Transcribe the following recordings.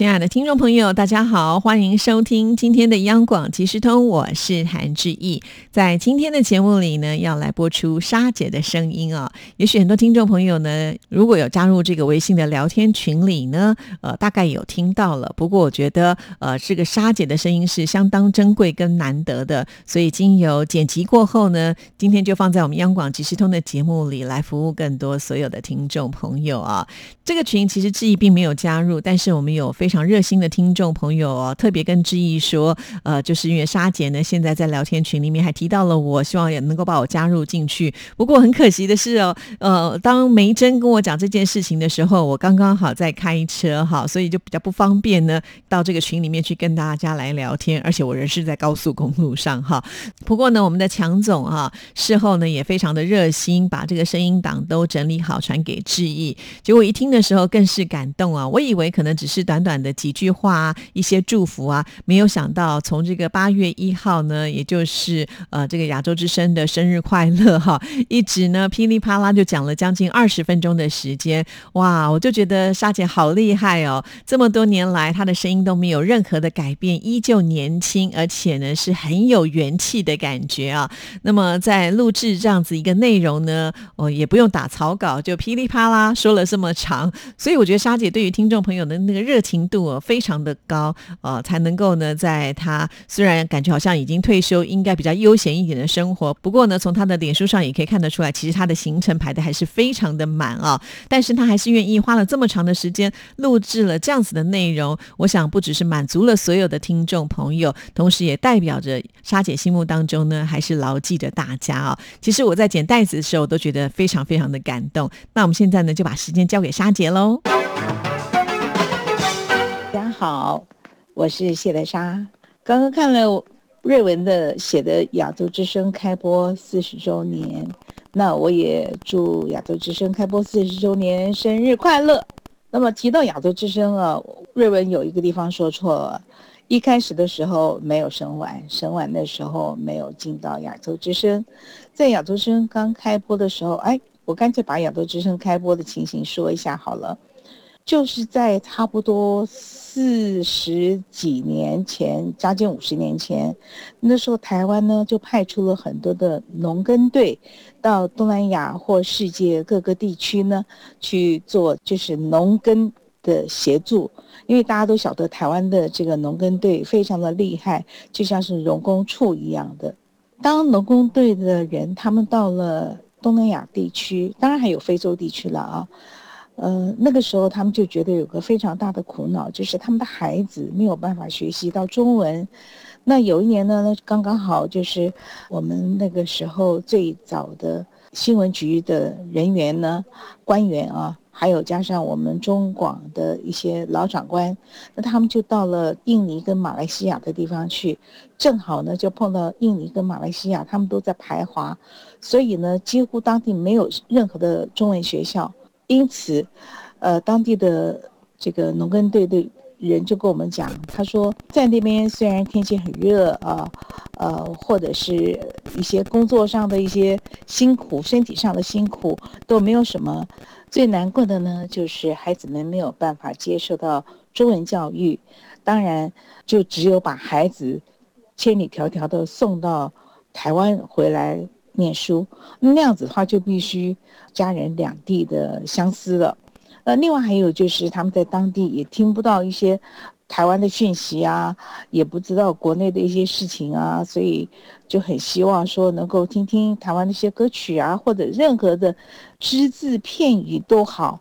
亲爱的听众朋友，大家好，欢迎收听今天的央广即时通，我是韩志毅。在今天的节目里呢，要来播出沙姐的声音啊。也许很多听众朋友呢，如果有加入这个微信的聊天群里呢，呃，大概有听到了。不过我觉得，呃，这个沙姐的声音是相当珍贵跟难得的，所以经由剪辑过后呢，今天就放在我们央广即时通的节目里来服务更多所有的听众朋友啊。这个群其实志毅并没有加入，但是我们有非常热心的听众朋友哦，特别跟志毅说，呃，就是因为沙姐呢，现在在聊天群里面还提到了我，希望也能够把我加入进去。不过很可惜的是哦，呃，当梅珍跟我讲这件事情的时候，我刚刚好在开车哈，所以就比较不方便呢，到这个群里面去跟大家来聊天，而且我人是在高速公路上哈。不过呢，我们的强总哈，事后呢也非常的热心，把这个声音档都整理好传给志毅。结果一听的时候更是感动啊，我以为可能只是短短。的几句话，一些祝福啊，没有想到从这个八月一号呢，也就是呃这个亚洲之声的生日快乐哈，一直呢噼里啪啦就讲了将近二十分钟的时间，哇，我就觉得沙姐好厉害哦，这么多年来她的声音都没有任何的改变，依旧年轻，而且呢是很有元气的感觉啊。那么在录制这样子一个内容呢，哦也不用打草稿，就噼里啪啦说了这么长，所以我觉得沙姐对于听众朋友的那个热情。度非常的高，呃，才能够呢，在他虽然感觉好像已经退休，应该比较悠闲一点的生活，不过呢，从他的脸书上也可以看得出来，其实他的行程排的还是非常的满啊。但是他还是愿意花了这么长的时间录制了这样子的内容，我想不只是满足了所有的听众朋友，同时也代表着沙姐心目当中呢，还是牢记着大家啊。其实我在剪袋子的时候，都觉得非常非常的感动。那我们现在呢，就把时间交给沙姐喽。好，我是谢德莎。刚刚看了瑞文的写的《亚洲之声》开播四十周年，那我也祝《亚洲之声》开播四十周年生日快乐。那么提到《亚洲之声》啊，瑞文有一个地方说错了，一开始的时候没有审完，审完的时候没有进到《亚洲之声》。在《亚洲之声》刚开播的时候，哎，我干脆把《亚洲之声》开播的情形说一下好了。就是在差不多四十几年前，将近五十年前，那时候台湾呢就派出了很多的农耕队，到东南亚或世界各个地区呢去做，就是农耕的协助。因为大家都晓得台湾的这个农耕队非常的厉害，就像是农工处一样的。当农工队的人他们到了东南亚地区，当然还有非洲地区了啊。呃，那个时候他们就觉得有个非常大的苦恼，就是他们的孩子没有办法学习到中文。那有一年呢，刚刚好就是我们那个时候最早的新闻局的人员呢，官员啊，还有加上我们中广的一些老长官，那他们就到了印尼跟马来西亚的地方去，正好呢就碰到印尼跟马来西亚他们都在排华，所以呢几乎当地没有任何的中文学校。因此，呃，当地的这个农耕队的人就跟我们讲，他说，在那边虽然天气很热啊，呃，或者是一些工作上的一些辛苦，身体上的辛苦都没有什么，最难过的呢，就是孩子们没有办法接受到中文教育，当然就只有把孩子千里迢迢的送到台湾回来。念书那样子的话，就必须家人两地的相思了。呃，另外还有就是他们在当地也听不到一些台湾的讯息啊，也不知道国内的一些事情啊，所以就很希望说能够听听台湾的一些歌曲啊，或者任何的只字片语都好。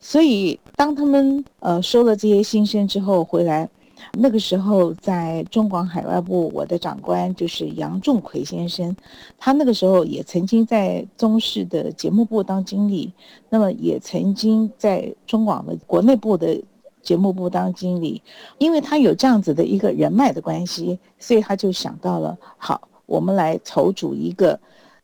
所以当他们呃收了这些心声之后回来。那个时候，在中广海外部，我的长官就是杨仲奎先生，他那个时候也曾经在中视的节目部当经理，那么也曾经在中广的国内部的节目部当经理，因为他有这样子的一个人脉的关系，所以他就想到了，好，我们来筹组一个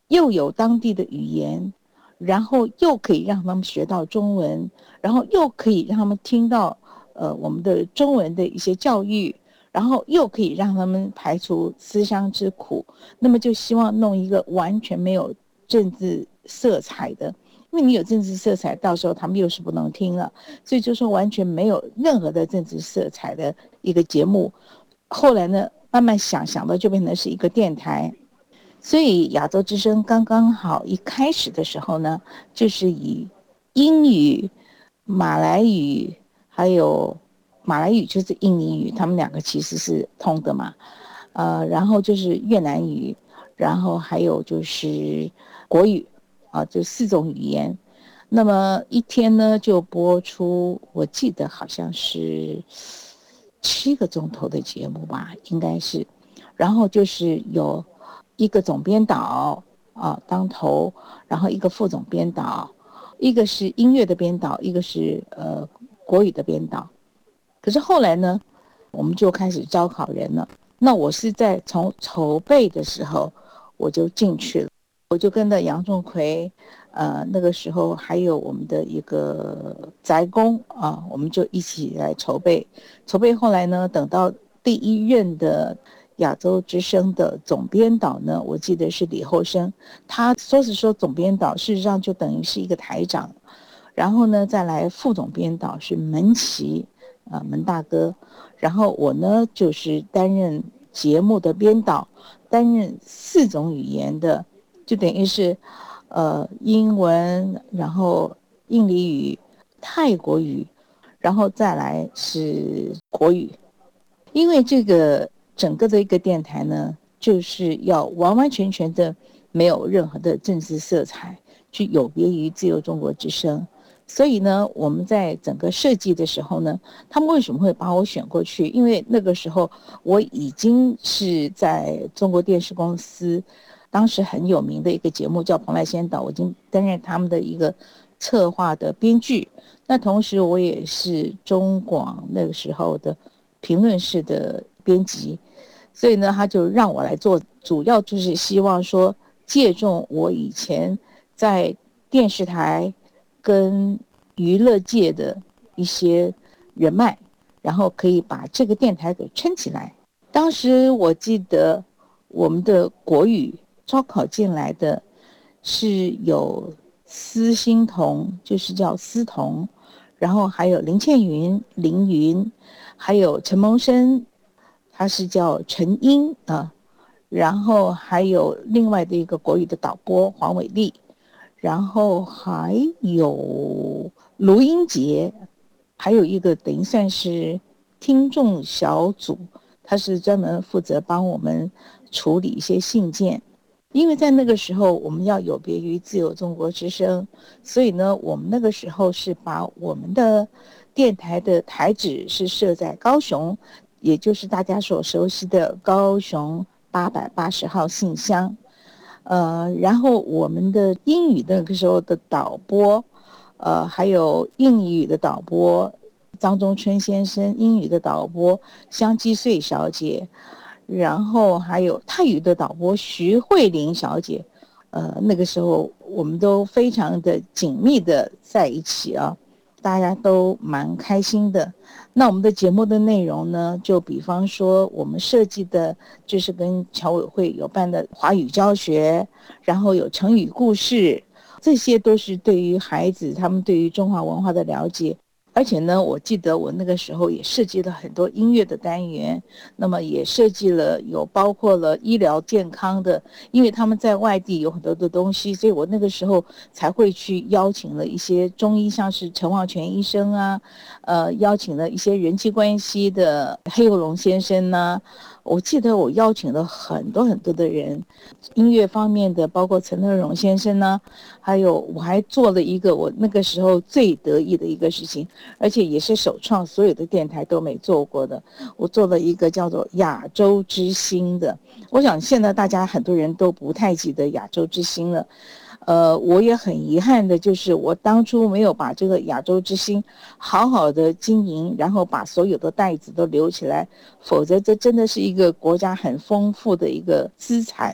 又有当地的语言，然后又可以让他们学到中文，然后又可以让他们听到呃我们的中文的一些教育，然后又可以让他们排除思乡之苦。那么就希望弄一个完全没有政治色彩的，因为你有政治色彩，到时候他们又是不能听了，所以就说完全没有任何的政治色彩的一个节目。后来呢，慢慢想想到就变成是一个电台。所以亚洲之声刚刚好一开始的时候呢，就是以英语、马来语，还有马来语就是印尼语，他们两个其实是通的嘛。呃，然后就是越南语，然后还有就是国语，啊，就四种语言。那么一天呢就播出，我记得好像是七个钟头的节目吧，应该是。然后就是有。一个总编导啊当头，然后一个副总编导，一个是音乐的编导，一个是呃国语的编导。可是后来呢，我们就开始招考人了。那我是在从筹备的时候我就进去了，我就跟着杨仲奎，呃那个时候还有我们的一个宅工啊，我们就一起来筹备。筹备后来呢，等到第一任的。亚洲之声的总编导呢，我记得是李厚生，他说是说总编导，事实上就等于是一个台长。然后呢，再来副总编导是门奇，呃门大哥。然后我呢就是担任节目的编导，担任四种语言的，就等于是，呃英文，然后印尼语、泰国语，然后再来是国语，因为这个。整个的一个电台呢，就是要完完全全的没有任何的政治色彩，去有别于自由中国之声。所以呢，我们在整个设计的时候呢，他们为什么会把我选过去？因为那个时候我已经是在中国电视公司，当时很有名的一个节目叫《蓬莱仙岛》，我已经担任他们的一个策划的编剧。那同时我也是中广那个时候的评论室的编辑。所以呢，他就让我来做，主要就是希望说借重我以前在电视台跟娱乐界的一些人脉，然后可以把这个电台给撑起来。当时我记得我们的国语招考进来的是有司欣彤，就是叫司彤，然后还有林倩云、林云，还有陈蒙生。他是叫陈英啊，然后还有另外的一个国语的导播黄伟丽，然后还有卢英杰，还有一个等于算是听众小组，他是专门负责帮我们处理一些信件，因为在那个时候我们要有别于自由中国之声，所以呢，我们那个时候是把我们的电台的台址是设在高雄。也就是大家所熟悉的高雄八百八十号信箱，呃，然后我们的英语那个时候的导播，呃，还有印语的导播张中春先生，英语的导播香积穗小姐，然后还有泰语的导播徐慧玲小姐，呃，那个时候我们都非常的紧密的在一起啊。大家都蛮开心的。那我们的节目的内容呢，就比方说我们设计的，就是跟侨委会有办的华语教学，然后有成语故事，这些都是对于孩子他们对于中华文化的了解。而且呢，我记得我那个时候也设计了很多音乐的单元，那么也设计了有包括了医疗健康的，因为他们在外地有很多的东西，所以我那个时候才会去邀请了一些中医，像是陈望全医生啊，呃，邀请了一些人际关系的黑幼龙先生呐。我记得我邀请了很多很多的人，音乐方面的，包括陈乐融先生呢，还有我还做了一个我那个时候最得意的一个事情，而且也是首创，所有的电台都没做过的。我做了一个叫做亚洲之星的，我想现在大家很多人都不太记得亚洲之星了。呃，我也很遗憾的，就是我当初没有把这个亚洲之星好好的经营，然后把所有的袋子都留起来，否则这真的是一个国家很丰富的一个资产。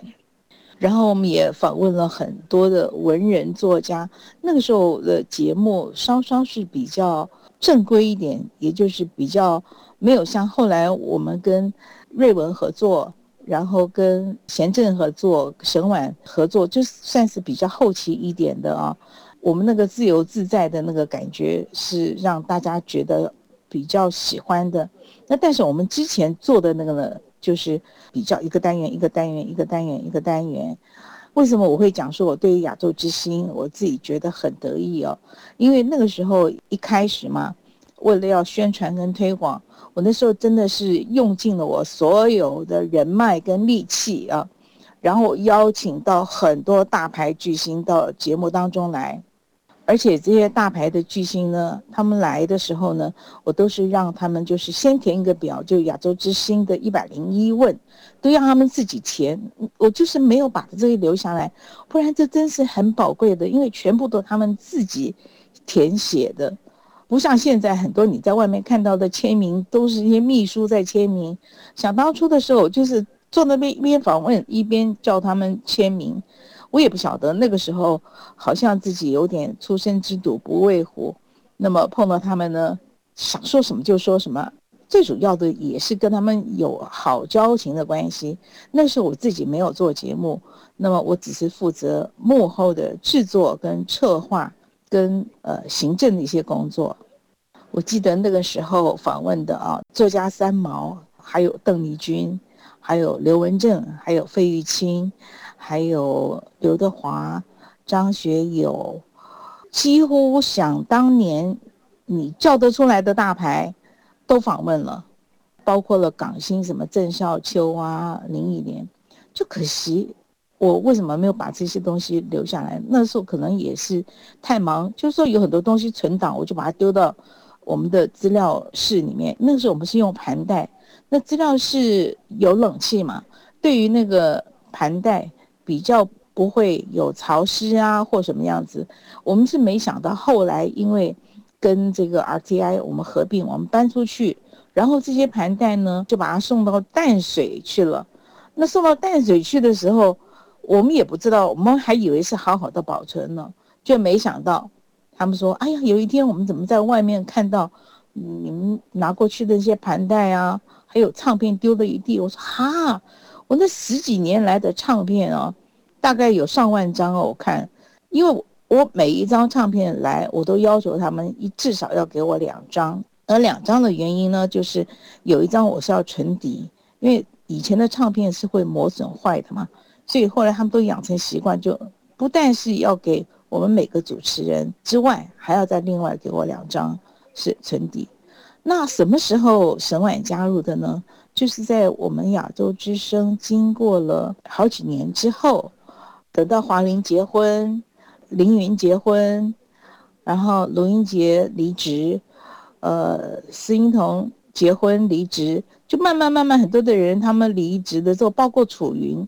然后我们也访问了很多的文人作家。那个时候的节目稍稍是比较正规一点，也就是比较没有像后来我们跟瑞文合作，然后跟贤正合作、沈婉合作，就算是比较后期一点的啊。我们那个自由自在的那个感觉是让大家觉得比较喜欢的。那但是我们之前做的那个呢？就是比较一个单元一个单元一个单元一个单元，为什么我会讲说我对于亚洲之星我自己觉得很得意哦？因为那个时候一开始嘛，为了要宣传跟推广，我那时候真的是用尽了我所有的人脉跟力气啊，然后邀请到很多大牌巨星到节目当中来。而且这些大牌的巨星呢，他们来的时候呢，我都是让他们就是先填一个表，就亚洲之星的一百零一问，都让他们自己填。我就是没有把这些留下来，不然这真是很宝贵的，因为全部都他们自己填写的，不像现在很多你在外面看到的签名都是一些秘书在签名。想当初的时候，就是坐那边一边访问一边叫他们签名。我也不晓得那个时候，好像自己有点初生之犊不畏虎，那么碰到他们呢，想说什么就说什么。最主要的也是跟他们有好交情的关系。那时候我自己没有做节目，那么我只是负责幕后的制作跟策划跟呃行政的一些工作。我记得那个时候访问的啊，作家三毛，还有邓丽君，还有刘文正，还有费玉清。还有刘德华、张学友，几乎想当年你叫得出来的大牌，都访问了，包括了港星什么郑少秋啊、林忆莲。就可惜我为什么没有把这些东西留下来？那时候可能也是太忙，就是说有很多东西存档，我就把它丢到我们的资料室里面。那个时候我们是用盘带，那资料室有冷气嘛？对于那个盘带。比较不会有潮湿啊，或什么样子。我们是没想到，后来因为跟这个 RTI 我们合并，我们搬出去，然后这些盘带呢就把它送到淡水去了。那送到淡水去的时候，我们也不知道，我们还以为是好好的保存呢，却没想到他们说：“哎呀，有一天我们怎么在外面看到你们拿过去的那些盘带啊，还有唱片丢了一地。”我说：“哈。”我那十几年来的唱片哦，大概有上万张哦。我看，因为我每一张唱片来，我都要求他们一至少要给我两张。而两张的原因呢，就是有一张我是要存底，因为以前的唱片是会磨损坏的嘛，所以后来他们都养成习惯，就不但是要给我们每个主持人之外，还要再另外给我两张是存底。那什么时候沈婉加入的呢？就是在我们亚洲之声经过了好几年之后，等到华玲结婚，凌云结婚，然后卢英杰离职，呃，施英彤结婚离职，就慢慢慢慢很多的人他们离职的时候，包括楚云，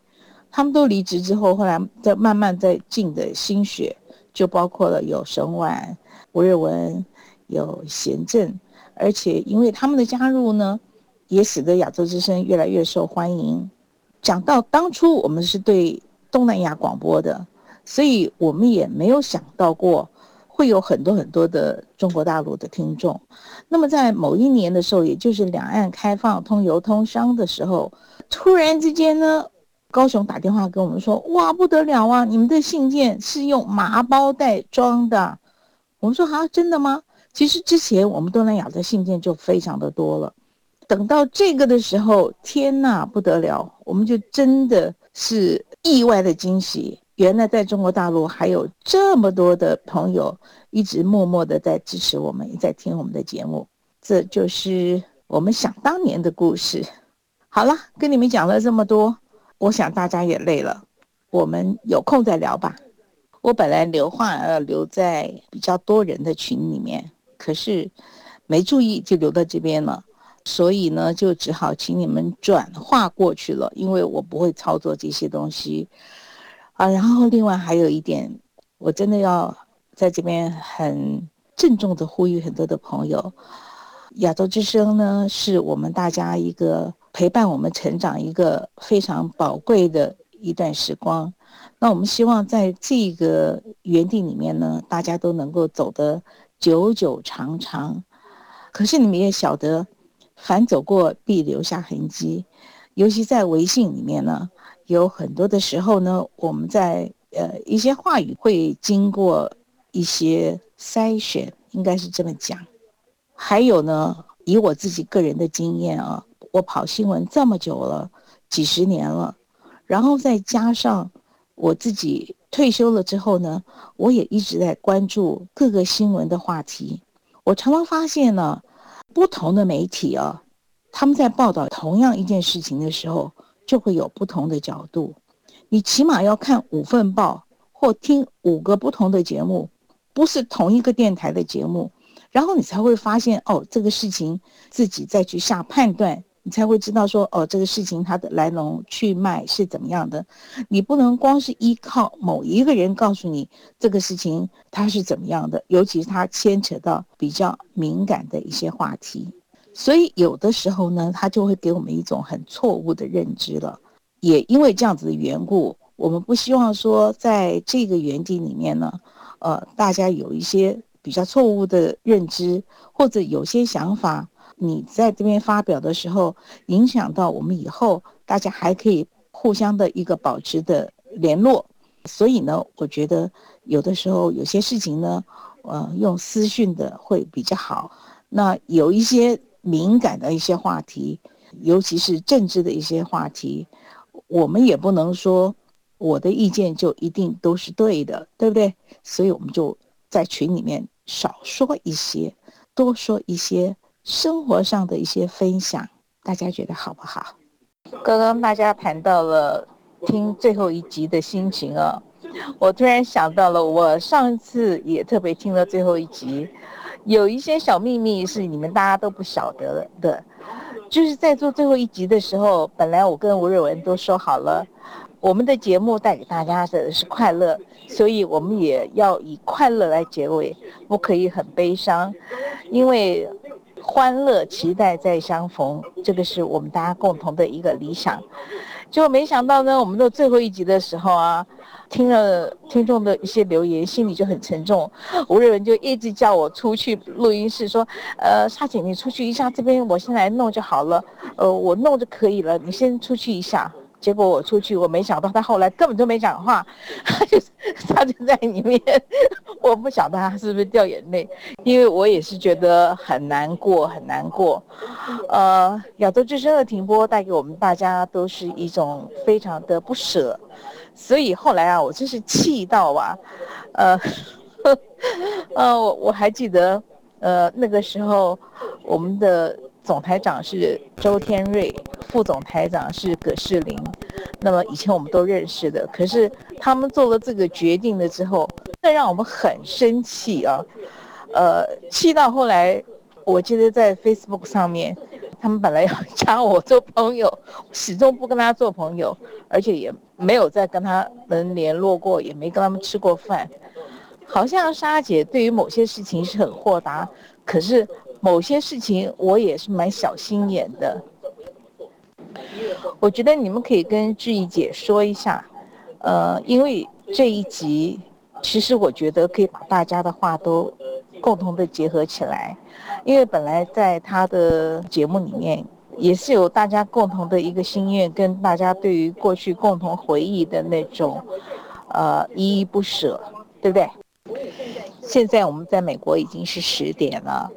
他们都离职之后，后来在慢慢在进的心血，就包括了有沈婉、吴瑞文，有贤正，而且因为他们的加入呢。也使得亚洲之声越来越受欢迎。讲到当初我们是对东南亚广播的，所以我们也没有想到过会有很多很多的中国大陆的听众。那么在某一年的时候，也就是两岸开放通邮通商的时候，突然之间呢，高雄打电话跟我们说：“哇，不得了啊！你们的信件是用麻包袋装的。”我们说：“啊，真的吗？”其实之前我们东南亚的信件就非常的多了。等到这个的时候，天呐，不得了！我们就真的是意外的惊喜。原来在中国大陆还有这么多的朋友一直默默的在支持我们，也在听我们的节目。这就是我们想当年的故事。好了，跟你们讲了这么多，我想大家也累了，我们有空再聊吧。我本来留话要留在比较多人的群里面，可是没注意就留到这边了。所以呢，就只好请你们转化过去了，因为我不会操作这些东西啊。然后另外还有一点，我真的要在这边很郑重的呼吁很多的朋友，亚洲之声呢是我们大家一个陪伴我们成长一个非常宝贵的一段时光。那我们希望在这个园地里面呢，大家都能够走得久久长长。可是你们也晓得，凡走过必留下痕迹，尤其在微信里面呢，有很多的时候呢，我们在呃一些话语会经过一些筛选，应该是这么讲。还有呢，以我自己个人的经验啊，我跑新闻这么久了，几十年了，然后再加上我自己退休了之后呢，我也一直在关注各个新闻的话题。我常常发现呢，不同的媒体啊，他们在报道同样一件事情的时候，就会有不同的角度。你起码要看五份报或听五个不同的节目，不是同一个电台的节目，然后你才会发现哦，这个事情自己再去下判断。你才会知道说哦，这个事情它的来龙去脉是怎么样的。你不能光是依靠某一个人告诉你这个事情它是怎么样的，尤其是它牵扯到比较敏感的一些话题。所以有的时候呢，它就会给我们一种很错误的认知了。也因为这样子的缘故，我们不希望说在这个园地里面呢，呃，大家有一些比较错误的认知，或者有些想法。你在这边发表的时候，影响到我们以后，大家还可以互相的一个保持的联络。所以呢，我觉得有的时候有些事情呢，呃，用私讯的会比较好。那有一些敏感的一些话题，尤其是政治的一些话题，我们也不能说我的意见就一定都是对的，对不对？所以我们就在群里面少说一些，多说一些。生活上的一些分享，大家觉得好不好？刚刚大家谈到了听最后一集的心情啊，我突然想到了，我上次也特别听了最后一集，有一些小秘密是你们大家都不晓得的，就是在做最后一集的时候，本来我跟吴瑞文都说好了，我们的节目带给大家的是快乐，所以我们也要以快乐来结尾，不可以很悲伤，因为。欢乐期待再相逢，这个是我们大家共同的一个理想。结果没想到呢，我们的最后一集的时候啊，听了听众的一些留言，心里就很沉重。吴瑞文就一直叫我出去录音室，说：“呃，沙姐，你出去一下，这边我先来弄就好了。呃，我弄就可以了，你先出去一下。”结果我出去，我没想到他后来根本就没讲话，他 就他就在里面，我不晓得他是不是掉眼泪，因为我也是觉得很难过，很难过。呃，亚洲之声的停播带给我们大家都是一种非常的不舍，所以后来啊，我真是气到啊，呃，呃，我我还记得，呃，那个时候我们的。总台长是周天瑞，副总台长是葛世林。那么以前我们都认识的，可是他们做了这个决定了之后，那让我们很生气啊！呃，气到后来，我记得在 Facebook 上面，他们本来要加我做朋友，始终不跟他做朋友，而且也没有再跟他们联络过，也没跟他们吃过饭。好像莎姐对于某些事情是很豁达，可是。某些事情我也是蛮小心眼的，我觉得你们可以跟志毅姐说一下，呃，因为这一集其实我觉得可以把大家的话都共同的结合起来，因为本来在他的节目里面也是有大家共同的一个心愿，跟大家对于过去共同回忆的那种呃依依不舍，对不对？现在我们在美国已经是十点了。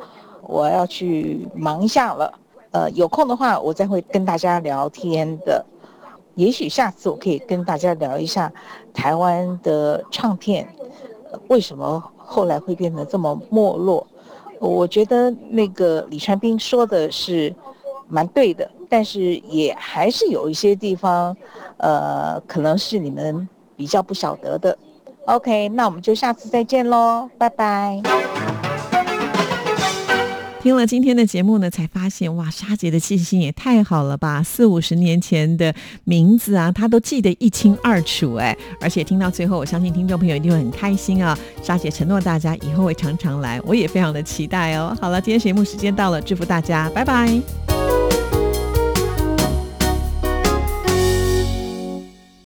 我要去忙一下了，呃，有空的话我再会跟大家聊天的。也许下次我可以跟大家聊一下台湾的唱片为什么后来会变得这么没落。我觉得那个李传斌说的是蛮对的，但是也还是有一些地方，呃，可能是你们比较不晓得的。OK，那我们就下次再见喽，拜拜。听了今天的节目呢，才发现哇，沙姐的记性也太好了吧！四五十年前的名字啊，她都记得一清二楚哎！而且听到最后，我相信听众朋友一定会很开心啊！沙姐承诺大家以后会常常来，我也非常的期待哦。好了，今天节目时间到了，祝福大家，拜拜。